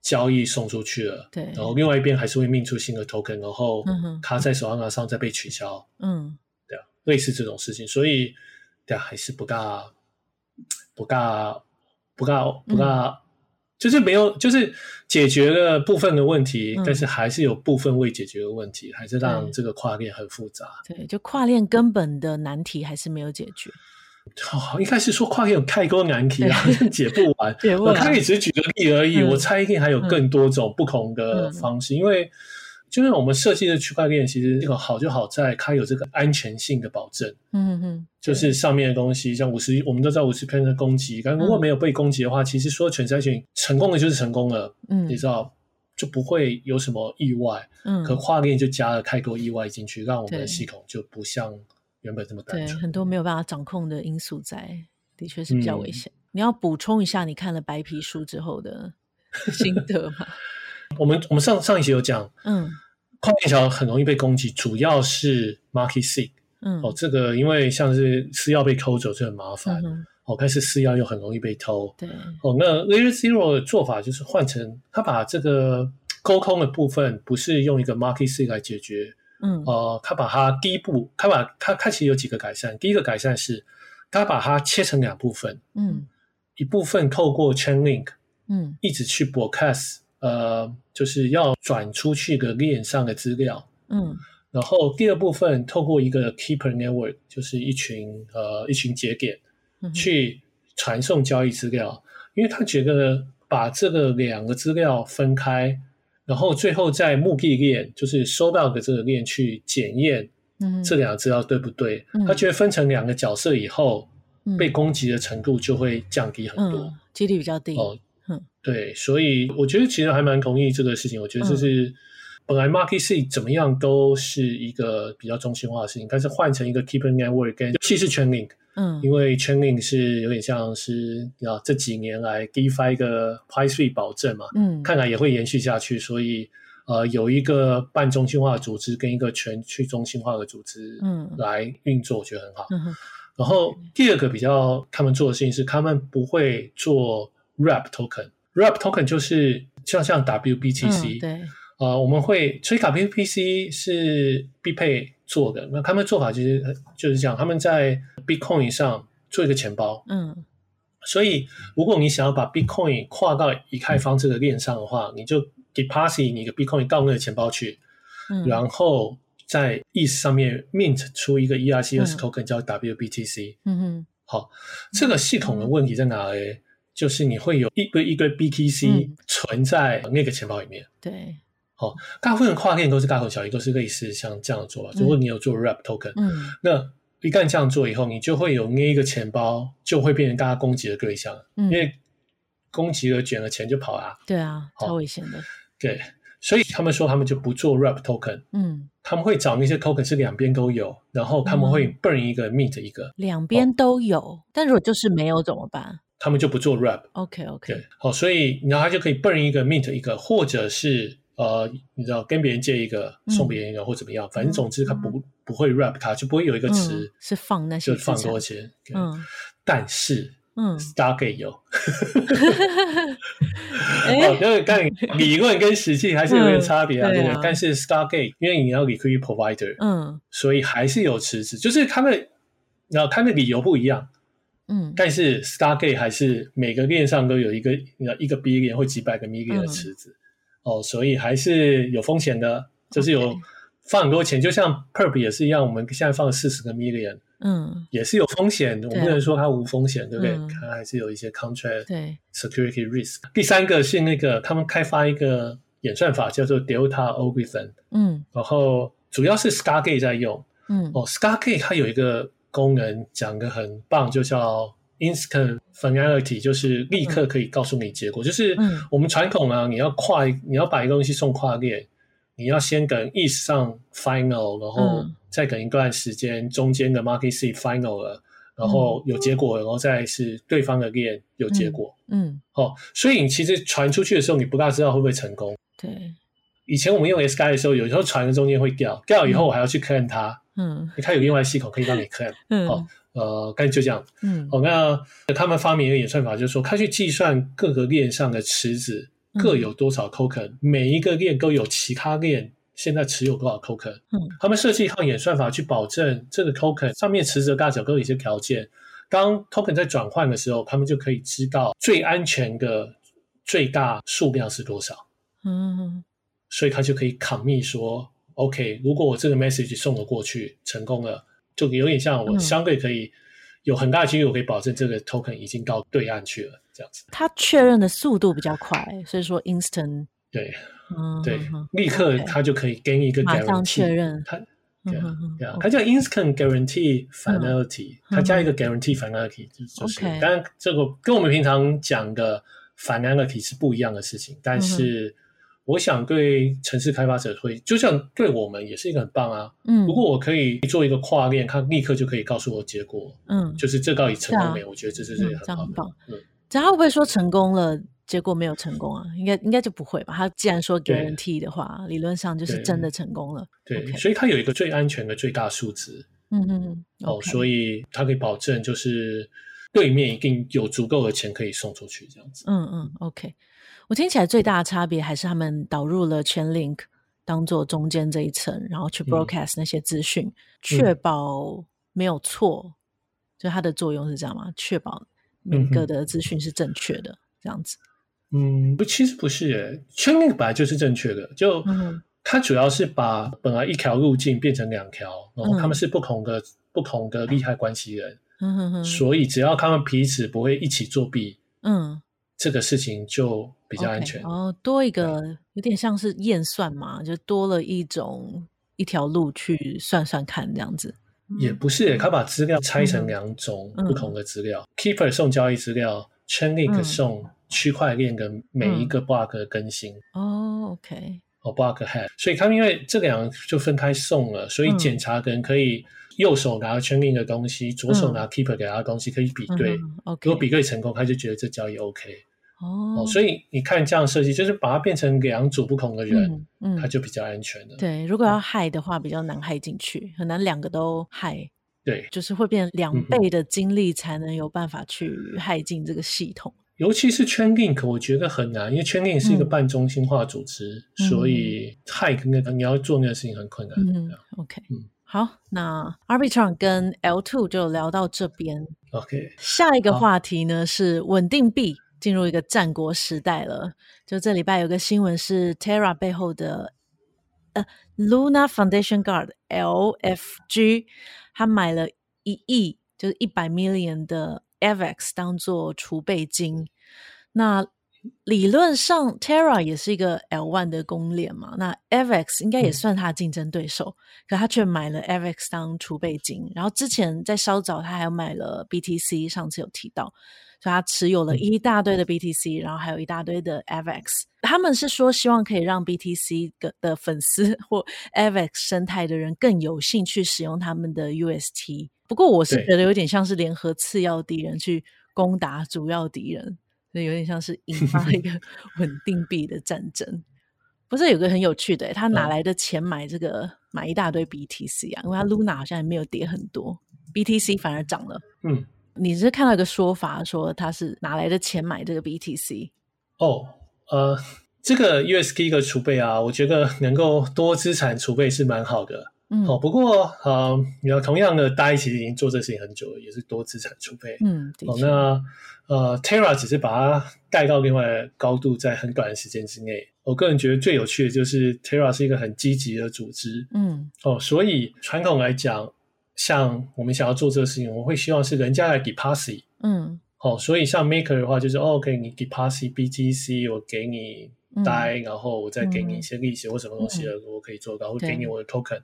交易送出去了，对，然后另外一边还是会命出新的 token，然后他在 Solana 上再被取消，嗯，对啊，类似这种事情，所以对啊，还是不大不大。不大不大，嗯、就是没有，就是解决了部分的问题，嗯、但是还是有部分未解决的问题，还是让这个跨链很复杂。对，就跨链根本的难题还是没有解决。哦，应该是说跨链有太多难题啊，对 解不完。解不完。我刚才只是举个例而已，嗯、我猜一定还有更多种不同的方式，嗯、因为。就是我们设计的区块链，其实这个好就好在它有这个安全性的保证。嗯嗯，就是上面的东西，像五十，我们都知道五十 percent 的攻击，但如果没有被攻击的话，嗯、其实说全筛选成功的就是成功了。嗯，你知道就不会有什么意外。嗯，可跨链就加了太多意外进去，让我们的系统就不像原本这么单纯。对，很多没有办法掌控的因素在，的确是比较危险。嗯、你要补充一下你看了白皮书之后的心 得吗？我们我们上上一集有讲，嗯，跨链桥很容易被攻击，主要是 market seek，嗯，哦，这个因为像是私钥被偷走就很麻烦，嗯、哦，但是私钥又很容易被偷，对，哦，那 Layer Zero 的做法就是换成他把这个 沟通的部分不是用一个 market seek 来解决，嗯，哦、呃，他把它第一步，他把他他其实有几个改善，第一个改善是他把它切成两部分，嗯，一部分透过 chain link，嗯，一直去 broadcast。呃，就是要转出去个链上的资料，嗯，然后第二部分透过一个 keeper network，就是一群呃一群节点，嗯、去传送交易资料，因为他觉得把这个两个资料分开，然后最后在目的链，就是收到的这个链去检验，嗯，这两个资料对不对？嗯、他觉得分成两个角色以后，嗯、被攻击的程度就会降低很多，嗯、几率比较低哦。对，所以我觉得其实还蛮同意这个事情。我觉得这是、嗯、本来 market seek 怎么样都是一个比较中心化的事情，但是换成一个 keeper network，跟尤其是 chain link，嗯，因为 chain link 是有点像是啊这几年来 DeFi 一个 price free 保证嘛，嗯，看来也会延续下去。所以呃，有一个半中心化的组织跟一个全去中心化的组织，嗯，来运作，我觉得很好。嗯、然后第二个比较他们做的事情是，他们不会做 wrap token。Wrap token 就是像像 WBTC，嗯、对，啊、呃，我们会，所以 WBTC 是必配做的。那他们做法其实就是这样，他们在 Bitcoin 上做一个钱包，嗯，所以如果你想要把 Bitcoin 跨到以太坊这个链上的话，你就 deposit 你的 Bitcoin 到那个钱包去，嗯，然后在 ETH 上面 mint 出一个 ERC20 token、嗯、叫 WBTC，嗯哼，好，这个系统的问题在哪里？就是你会有一堆一堆 BTC 存在那个钱包里面。嗯、对，哦，大部分跨链都是大同小异，都是类似像这样做吧。如果你有做 Wrap Token，嗯，那一旦这样做以后，你就会有那一个钱包就会变成大家攻击的对象，嗯、因为攻击了卷了钱就跑啊。对啊，超危险的。对。所以他们说他们就不做 Wrap Token，嗯，他们会找那些 Token 是两边都有，然后他们会 burn 一个 mint 一个，两边都有。哦、但如果就是没有怎么办？他们就不做 Wrap。OK OK。对，好，所以然后他就可以 burn 一个 mint 一个，或者是呃，你知道跟别人借一个送别人一个、嗯、或怎么样，反正总之他不、嗯、不会 Wrap 他，就不会有一个词、嗯、是放那些就放多钱。嗯，但是。嗯，Stargate 有，哦，因为刚理论跟实际还是有点差别啊，对不对？但是 Stargate 因为你要 liquidity provider，嗯，所以还是有池子，就是他们，然后他们理由不一样，嗯，但是 Stargate 还是每个链上都有一个，一个 billion 或几百个 million 的池子，哦，所以还是有风险的，就是有放很多钱，就像 Perp 也是一样，我们现在放四十个 million。嗯，也是有风险，我不能说它无风险，对不对？嗯、它还是有一些 contract 对 security risk。第三个是那个他们开发一个演算法叫做 Delta Algorithm，嗯，然后主要是 Stargate 在用，嗯，哦，Stargate 它有一个功能讲的很棒，就叫 Instant Finality，就是立刻可以告诉你结果。嗯、就是我们传统啊，你要跨，你要把一个东西送跨链，你要先等 ETH 上 final，然后、嗯。再等一段时间，中间的 market seed final 了，然后有结果，嗯、然后再是对方的链有结果。嗯，好、嗯哦，所以你其实传出去的时候，你不大知道会不会成功。对，以前我们用 Sky 的时候，有时候传的中间会掉，掉以后我还要去 claim 它。嗯，它有另外系统可以帮你 claim。嗯，好、哦，呃，但就这样。嗯，好、哦，那他们发明一个演算法，就是说，他去计算各个链上的池子各有多少 token，、嗯、每一个链都有其他链。现在持有多少 token？嗯，他们设计一套演算法去保证这个 token 上面池子的大小都有一些条件。当 token 在转换的时候，他们就可以知道最安全的最大数量是多少。嗯，所以他就可以 commit 说，OK，如果我这个 message 送了过去，成功了，就有点像我相对可以有很大的几率，我可以保证这个 token 已经到对岸去了，这样子。它确认的速度比较快，所以说 instant。对。嗯，对，立刻它就可以给你一个 guarantee，马上确认。它，对啊，对啊，它叫 instant guarantee finality，它加一个 guarantee finality，就是，当然这个跟我们平常讲的 finality 是不一样的事情，但是我想对城市开发者会，就像对我们也是一个很棒啊。嗯，如果我可以做一个跨链，他立刻就可以告诉我结果。嗯，就是这到底成功没有？我觉得这是很很棒。嗯，这他会不会说成功了？结果没有成功啊，应该应该就不会吧？他既然说 guarantee 的话，理论上就是真的成功了。对，对所以它有一个最安全的最大数值。嗯嗯嗯。哦所以它可以保证就是对面一定有足够的钱可以送出去，这样子。嗯嗯，OK。我听起来最大的差别还是他们导入了 Chainlink 当做中间这一层，然后去 broadcast 那些资讯，嗯、确保没有错。就它的作用是这样吗？确保每个的资讯是正确的，嗯、这样子。嗯，不，其实不是诶，Chainlink 本来就是正确的，就它主要是把本来一条路径变成两条，然后他们是不同的、嗯、不同的利害关系人，嗯哼哼，所以只要他们彼此不会一起作弊，嗯，这个事情就比较安全。Okay, 哦，多一个有点像是验算嘛，就多了一种一条路去算算看这样子。也不是，他把资料拆成两种不同的资料、嗯、，Keeper 送交易资料，Chainlink 送。区块链跟每一个 block 的更新。哦，OK，哦 block head，所以他们因为这两个就分开送了，所以检查的人可以右手拿 Chainlink 的东西，左手拿 Keeper 给他的东西，可以比对。如果比对成功，他就觉得这交易 OK。哦，所以你看这样设计，就是把它变成两组不同的人，嗯，他就比较安全了。对，如果要害的话，比较难害进去，很难两个都害。对，就是会变两倍的精力才能有办法去害进这个系统。尤其是 Chainlink，我觉得很难，因为 Chainlink 是一个半中心化组织，嗯、所以 Hack 那个你要做那个事情很困难。嗯，OK，嗯，好，那 Arbitrum 跟 L2 就聊到这边。OK，下一个话题呢是稳定币进入一个战国时代了。就这礼拜有个新闻是 Terra 背后的呃 Luna Foundation Guard LFG，他买了一亿，就是一百 million 的。AVAX 当做储备金，那理论上，Terra 也是一个 L1 的公链嘛，那 Avex 应该也算他的竞争对手，嗯、可他却买了 Avex 当储备金，然后之前在稍早他还买了 BTC，上次有提到，所以他持有了一大堆的 BTC，、嗯、然后还有一大堆的 Avex。他们是说希望可以让 BTC 的粉丝或 Avex 生态的人更有兴趣使用他们的 UST。不过我是觉得有点像是联合次要敌人去攻打主要敌人。所以有点像是引发一个 稳定币的战争，不是有个很有趣的，他哪来的钱买这个、嗯、买一大堆 BTC 啊？因为他 Luna 好像也没有跌很多，BTC 反而涨了。嗯，你是看到一个说法说他是哪来的钱买这个 BTC？哦，呃，这个 UST 的储备啊，我觉得能够多资产储备是蛮好的。嗯，哦，不过呃，你要同样的，大家其实已经做这事情很久了，也是多资产储备。嗯，哦，那。呃，Terra 只是把它带到另外的高度，在很短的时间之内。我个人觉得最有趣的就是 Terra 是一个很积极的组织，嗯，哦，所以传统来讲，像我们想要做这个事情，我们会希望是人家来 deposit，嗯，哦，所以像 Maker 的话，就是哦，OK，你 deposit BGC，我给你嗯，然后我再给你一些利息或什么东西的，我可以做到，或给你我的 token。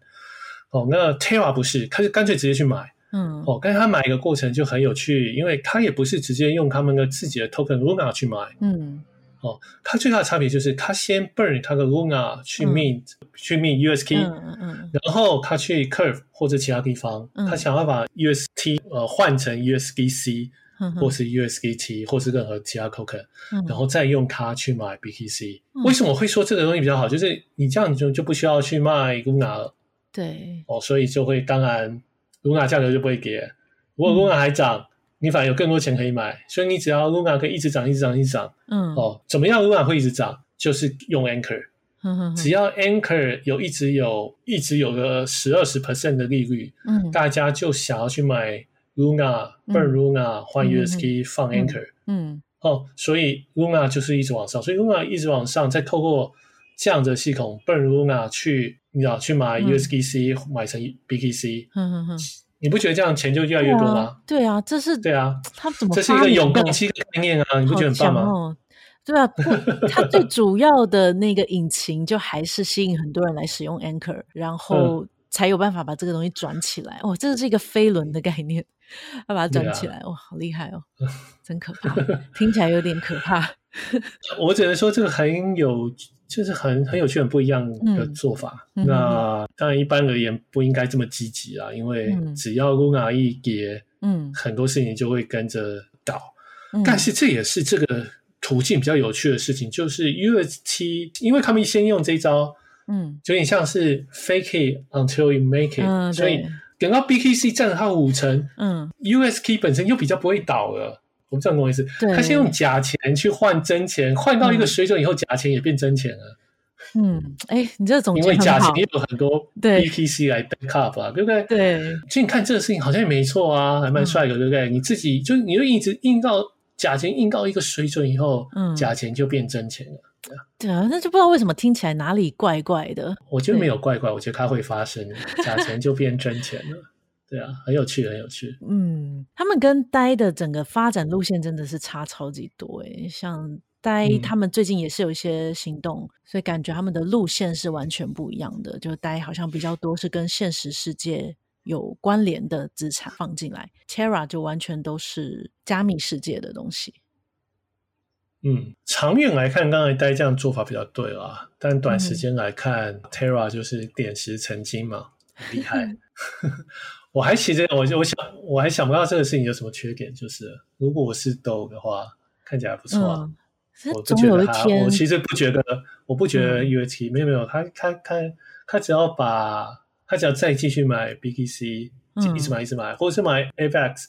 哦，那 Terra 不是，他是干脆直接去买。嗯，哦，跟他买一个过程就很有趣，因为他也不是直接用他们的自己的 token Luna 去买，嗯，哦，它最大的差别就是他先 burn 他的 Luna 去 mint、嗯、去 mint UST，嗯嗯，然后他去 Curve 或者其他地方，嗯、他想要把 UST 呃换成 USDC、嗯、或是 USDT 或是任何其他 token，、嗯、然后再用它去买 BTC、嗯。为什么会说这个东西比较好？就是你这样就就不需要去卖 Luna 了，对，哦，所以就会当然。Luna 价格就不会跌，如果 Luna 还涨、嗯，你反而有更多钱可以买。所以你只要 Luna 可以一直涨，一直涨，一直涨。嗯，哦，怎么样 Luna 会一直涨？就是用 Anchor，、嗯、只要 Anchor 有一直有一直有个十二十 percent 的利率，嗯，大家就想要去买 Luna、嗯、burn Luna 换 UST、嗯、放 Anchor，嗯，哦，所以 Luna 就是一直往上，所以 Luna 一直往上，再透过这样的系统 burn Luna 去。你知道去买 USDC、嗯、买成 BTC，嗯哼哼，你不觉得这样钱就越来越多吗？对啊，这是对啊，他怎么这是一个永动机的概念啊？你不觉得很棒吗？哦、对啊，它最主要的那个引擎就还是吸引很多人来使用 Anchor，然后才有办法把这个东西转起来。哦，这是一个飞轮的概念，要把它转起来，哇、哦，好厉害哦，真可怕，听起来有点可怕。我只能说这个很有。就是很很有趣、很不一样的做法。嗯、那当然，一般而言不应该这么积极啦，因为只要 Luna 一跌，嗯，很多事情就会跟着倒、嗯。但是这也是这个途径比较有趣的事情，就是 UST，因为他们先用这一招，嗯，有点像是 fake it until you make it，、嗯、所以等到 BKC 占了它五成，嗯，UST 本身又比较不会倒了。我不知道什么意思，他先用假钱去换真钱，换到一个水准以后，假钱也变真钱了。嗯，哎、欸，你这种因为假钱也有很多 BTC 来 backup 啊，对不对？对，所以你看这个事情好像也没错啊，还蛮帅的，对不对？嗯、你自己就你就一直印到假钱印到一个水准以后，嗯，假钱就变真钱了。对啊，那就不知道为什么听起来哪里怪怪的。我觉得没有怪怪，我觉得它会发生，假钱就变真钱了。对啊，很有趣，很有趣。嗯，他们跟 DAI 的整个发展路线真的是差超级多诶。像 DAI 他们最近也是有一些行动，嗯，所以感觉他们的路线是完全不一样的。就 DAI 好像比较多是跟现实世界有关联的资产放进来，Terra 就完全都是加密世界的东西。嗯，长远来看，刚才 DAI 这样做法比较对啦，但短时间来看，嗯，Terra 就是点石成金嘛，很厉害。我还其实我我想我还想不到这个事情有什么缺点，就是如果我是 DOG 的话，看起来不错，啊嗯。我不觉得他，我其实不觉得，我不觉得 UST，嗯、没有没有，他他他他只要把他只要再继续买 BTC，一直买一直买，或者是买 AVAX，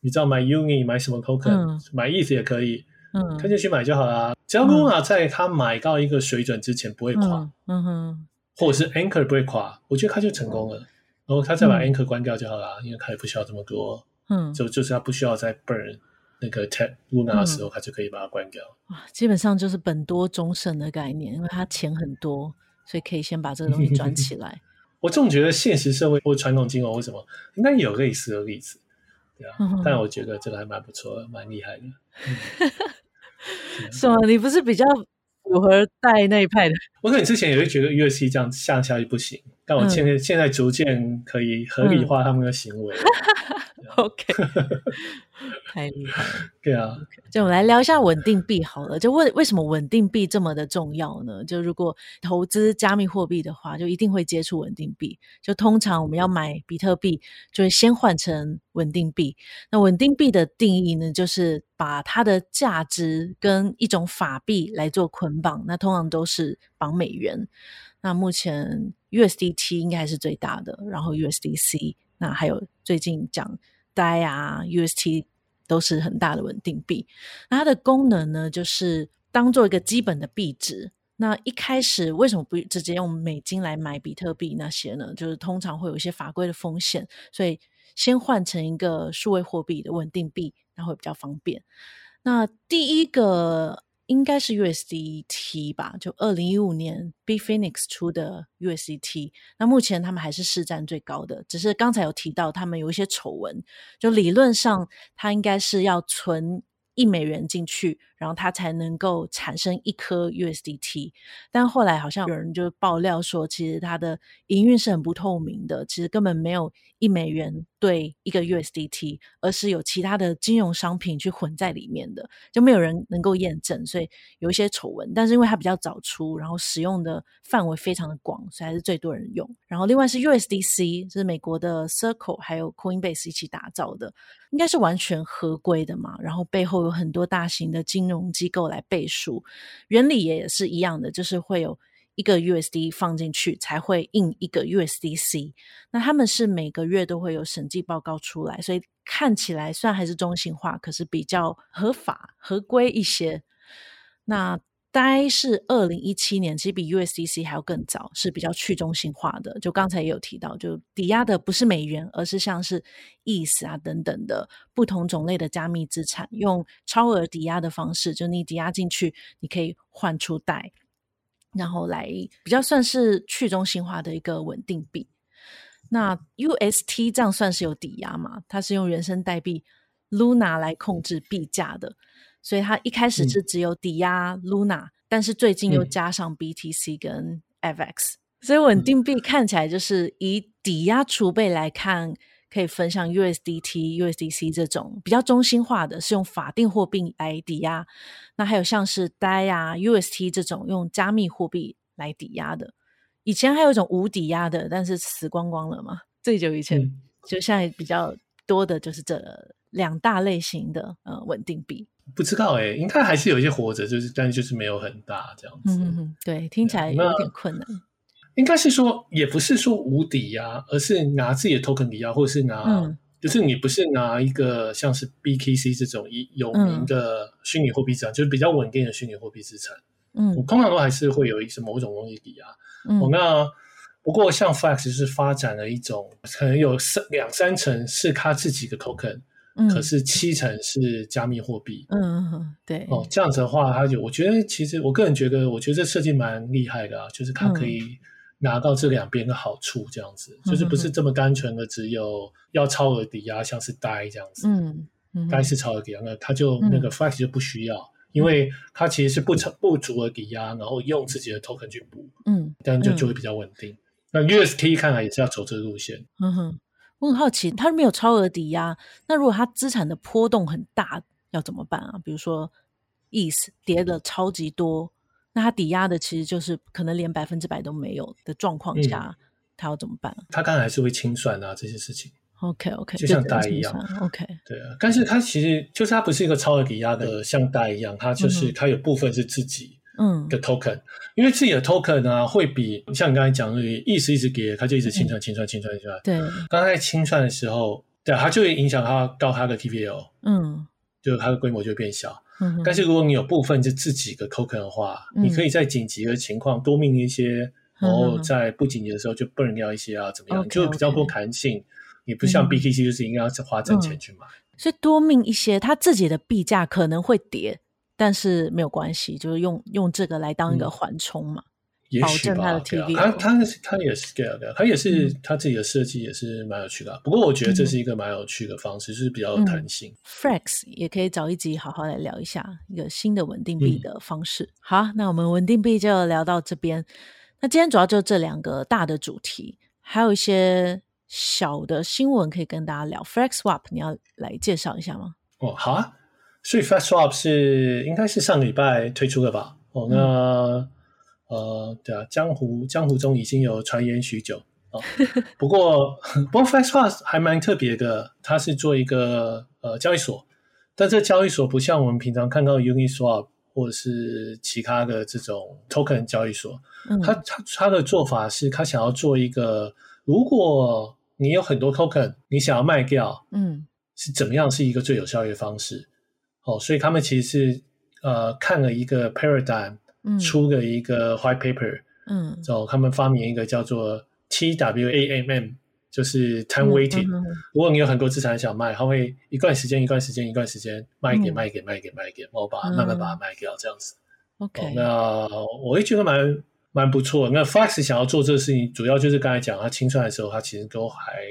你知道买 Uni 买什么 Token，嗯、买 ETH 也可以，嗯，他就去买就好了。只要 Luna 在他买到一个水准之前不会垮，嗯，嗯哼，或者是 Anchor 不会垮，我觉得他就成功了。然后他再把 Anchor 关掉就好了，嗯，因为他也不需要这么多。嗯，就就是他不需要再 burn 那个 tap Luna 的时候，他就可以把它关掉。哇，基本上就是本多终身的概念，因为他钱很多，所以可以先把这个东西转起来。我总觉得现实社会或传统金融为什么应该有类似的例子，对啊。嗯，但我觉得这个还蛮不错的，蛮厉害的。嗯 什么？你不是比较符合带那一派的？我可能之前也会觉得 UST 这样下下去不行，但我现在、嗯、现在逐渐可以合理化他们的行为。嗯 OK，太厉害了。对啊，就我们来聊一下稳定币好了。就为为什么稳定币这么的重要呢？就如果投资加密货币的话，就一定会接触稳定币。就通常我们要买比特币，就会先换成稳定币。那稳定币的定义呢，就是把它的价值跟一种法币来做捆绑。那通常都是绑美元。那目前 USDT 应该是最大的，然后 USDC，那还有最近讲。DAI 啊，UST 都是很大的稳定币。那它的功能呢，就是当做一个基本的币值。那一开始为什么不直接用美金来买比特币那些呢？就是通常会有一些法规的风险，所以先换成一个数位货币的稳定币，那会比较方便。那第一个。应该是 USDT 吧，就二零一五年 Bitfinex 出的 USDT。那目前他们还是市占最高的，只是刚才有提到他们有一些丑闻，就理论上它应该是要存一美元进去，然后它才能够产生一颗 USDT。但后来好像有人就爆料说，其实它的营运是很不透明的，其实根本没有一美元。兑一个 USDT，而是有其他的金融商品去混在里面的，就没有人能够验证，所以有一些丑闻。但是因为它比较早出，然后使用的范围非常的广，所以还是最多人用。然后另外是 USDC，是美国的 Circle 还有 Coinbase 一起打造的，应该是完全合规的嘛。然后背后有很多大型的金金融机构来背书，原理也是一样的，就是会有。一个 USD 放进去才会印一个 USDC，那他们是每个月都会有审计报告出来，所以看起来虽然还是中心化，可是比较合法合规一些。那该是二零一七年，其实比 USDC 还要更早，是比较去中心化的。就刚才也有提到，就抵押的不是美元，而是像是 ETH 啊等等的不同种类的加密资产，用超额抵押的方式，就你抵押进去，你可以换出贷。然后来比较算是去中心化的一个稳定币。那 UST 这样算是有抵押嘛？它是用原生代币 Luna 来控制币价的，所以它一开始是只有抵押 Luna，嗯，但是最近又加上 BTC 跟 FX，嗯，所以稳定币看起来就是以抵押储备来看。可以分像 USDT、USDC 这种比较中心化的，是用法定货币来抵押。那还有像是 DAI 啊、UST 这种用加密货币来抵押的。以前还有一种无抵押的，但是死光光了嘛。最久以前，嗯、就现在比较多的就是这两大类型的呃稳定币。不知道哎、欸，应该还是有一些活着，就是但是就是没有很大这样子。嗯嗯，对，听起来有点困难。应该是说，也不是说无抵押，而是拿自己的 token 抵押，或者是拿、嗯，就是你不是拿一个像是 BKC 这种有名的虚拟货币资产、嗯，就是比较稳定的虚拟货币资产。嗯，我通常都还是会有一些某种东西抵押。嗯，我那不过像 Flex 是发展了一种，可能有三两三成是他自己的 token，嗯，可是七成是加密货币。嗯嗯，对。哦，这样子的话，他就我觉得其实我个人觉得，我觉得这设计蛮厉害的啊，就是它可以、嗯。拿到这两边的好处，这样子就是不是这么单纯的只有要超额抵押，像是 DAI 这样子。嗯嗯，DAI 是超额抵押，那他就那个 Flex 就不需要，嗯、因为它其实是不成不足额抵押，然后用自己的 token 去补。嗯，这样就就会比较稳定。嗯、那 UST 看来也是要走这个路线。嗯哼，我很好奇，他没有超额抵押，那如果他资产的波动很大，要怎么办啊？比如说 ETH 跌了超级多。那他抵押的其实就是可能连百分之百都没有的状况下，嗯，他要怎么办？他刚才还是会清算啊，这些事情。OK OK，就像 DAI 一样。OK，对啊。但是他其实就是他不是一个超额抵押的，像 DAI 一样，他就是他有部分是自己嗯。的 token，嗯，因为自己的 token 呢，啊，会比像你刚才讲的，意思一直给，他就一直清算清算清算清算。对，刚才清算的时候，对，它就会影响它到它的 TVL，嗯，就它的规模就会变小。嗯、但是如果你有部分是自己的 token 的话，嗯，你可以在紧急的情况多命一些，嗯，然后在不紧急的时候就 burn 掉一些啊，怎么样？Okay, 就比较多弹性。你，嗯，不像 BTC 就是应该要花真钱去买，嗯，所以多命一些，它自己的币价可能会跌，但是没有关系，就是用用这个来当一个缓冲嘛。也许吧，对啊，他他他也是 scale 的，他也是他自己的设计也是蛮有趣的。不过我觉得这是一个蛮有趣的方式，就是比较有弹性。Flex 也可以找一集好好来聊一下一个新的稳定币的方式。好，那我们稳定币就聊到这边。那今天主要就这两个大的主题，还有一些小的新闻可以跟大家聊。，FlexSwap 你要来介绍一下吗？哦，好啊。所以 Fast Swap 是应该是上个礼拜推出的吧？哦，那。呃，对啊，江湖江湖中已经有传言许久啊。不过，不过 Fast Swap 还蛮特别的，它是做一个呃交易所，但这交易所不像我们平常看到 Uniswap 或者是其他的这种 Token 交易所，嗯、它它它的做法是，它想要做一个，如果你有很多 Token，你想要卖掉，嗯，是怎么样是一个最有效率的方式？哦，所以他们其实是呃看了一个 Paradigm。出了一个 white paper，嗯，然后他们发明一个叫做 TWAMM，就是 time weighted。嗯嗯嗯、如果你有很多资产想卖，他会一段时间、一段时间、一段时间卖给、卖给、卖给、卖给，然后把它慢慢把它卖掉，这样子。OK，、嗯、那我也觉得蛮蛮不错。那 Frax 想要做这个事情，主要就是刚才讲，他清算的时候，他其实都还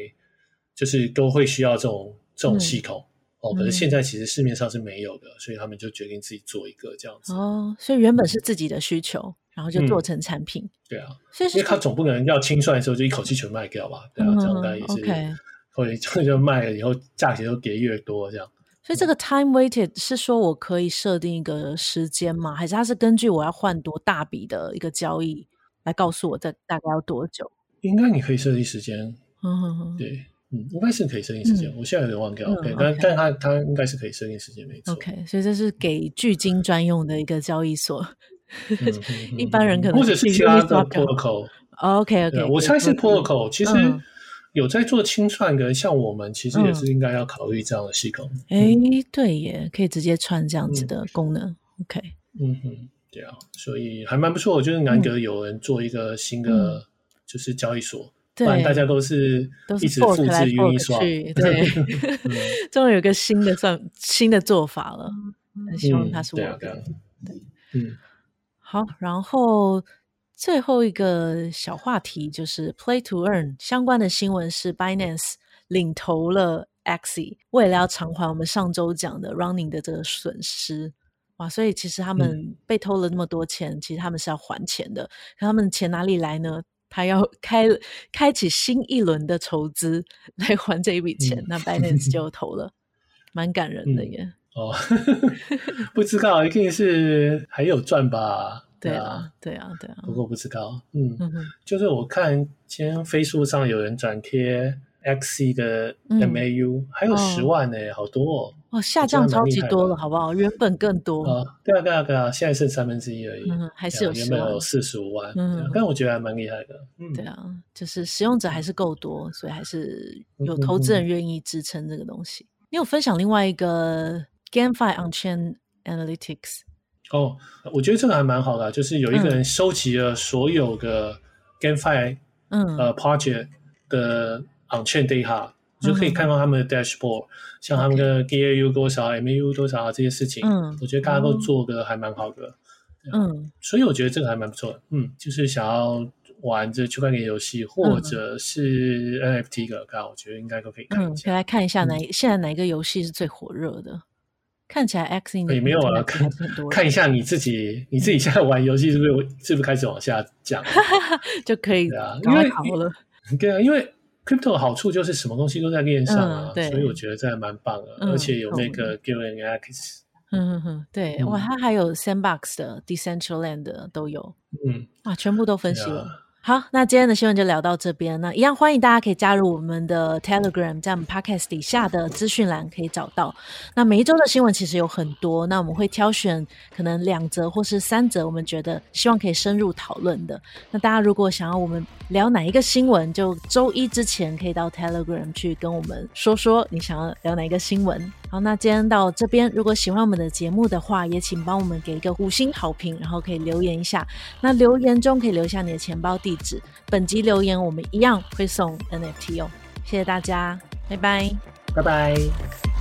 就是都会需要这种这种系统。嗯哦，可是现在其实市面上是没有的，嗯、所以他们就决定自己做一个这样子。哦，所以原本是自己的需求，然后就做成产品。嗯、对啊，所以因为他总不可能要清算的时候就一口气全卖掉吧？对啊，嗯、这样应该也是会就 okay 就卖了以后价钱就跌越多这样。所以这个 time weighted 是说我可以设定一个时间吗？还是它是根据我要换多大笔的一个交易来告诉我这大概要多久？应该你可以设定时间。嗯哼哼，对。嗯，应该是可以设定时间，嗯、我现在有点忘掉。OK，但但它它应该是可以设定时间，没错。OK，所以这是给巨鲸专用的一个交易所，一般人可能或者是其他的 protocol。OK OK，我猜是 protocol。其实有在做清算的，像我们其实也是应该要考虑这样的系统。哎，对耶，可以直接串这样子的功能。OK，嗯哼，对啊，所以还蛮不错。我觉得难得有人做一个新的就是交易所。不然大家都是一直复制 Uniswap，对，终于有个新的算新的做法了，很希望它是我的。对，嗯，好，然后最后一个小话题就是 Play to Earn 相关的新闻是 Binance 领投了 Axie，为了要偿还我们上周讲的 Running 的这个损失，哇，所以其实他们被偷了那么多钱，其实他们是要还钱的，可他们钱哪里来呢？他要开开启新一轮的筹资来还这一笔钱，嗯、那 Binance 就投了，蛮感人的耶。嗯、哦，不知道一定是还有赚吧？对啊，对啊，对啊。不过不知道，嗯，就是我看今天 Facebook 上有人转贴。Axie 的 MAU、嗯、还有十万呢、好多哦！哦，下降超级多了，好不好？原本更多啊、哦，对啊，对啊，对啊，现在剩三分之一而已，嗯、还是有原本有四十五万，嗯，但我觉得还蛮厉害的，嗯，对啊，就是使用者还是够多，所以还是有投资人愿意支撑这个东西。你有分享另外一个 GameFi On-Chain Analytics？哦，我觉得这个还蛮好的、啊，就是有一个人收集了所有的 GameFi，嗯，呃，Project 的。On-chain data 就可以看到他们的 dashboard，、嗯、像他们的 GAU 多少. MAU 多少这些事情，嗯，我觉得大家都做的还蛮好的，嗯，所以我觉得这个还蛮不错的，嗯，就是想要玩这区块链游戏或者是 NFT 的，刚、嗯、我觉得应该都可以看一下，可以来看一下哪、嗯、现在哪一个游戏是最火热的？看起来 Axie 也没有啊，看看一下你自己，你自己现在玩游戏是不是是不是开始往下降，就可以啊，因为好了，对啊，因为。Crypto 的好处就是什么东西都在链上啊，嗯、所以我觉得这还蛮棒的，嗯、而且有那个 Gillian Axe，嗯哼哼，对，嗯、哇，它还有 Sandbox 的、Decentraland 的都有，嗯，啊，全部都分析了。好，那今天的新闻就聊到这边。那一样欢迎大家可以加入我们的 Telegram，在我们 Podcast 底下的资讯栏可以找到。那每一周的新闻其实有很多，那我们会挑选可能两则或是三则，我们觉得希望可以深入讨论的。那大家如果想要我们聊哪一个新闻，就周一之前可以到 Telegram 去跟我们说说你想要聊哪一个新闻。好，那今天到这边，如果喜欢我们的节目的话，也请帮我们给一个五星好评，然后可以留言一下。那留言中可以留下你的钱包地址。本集留言我们一样会送 NFT 哦。谢谢大家，拜拜，拜拜。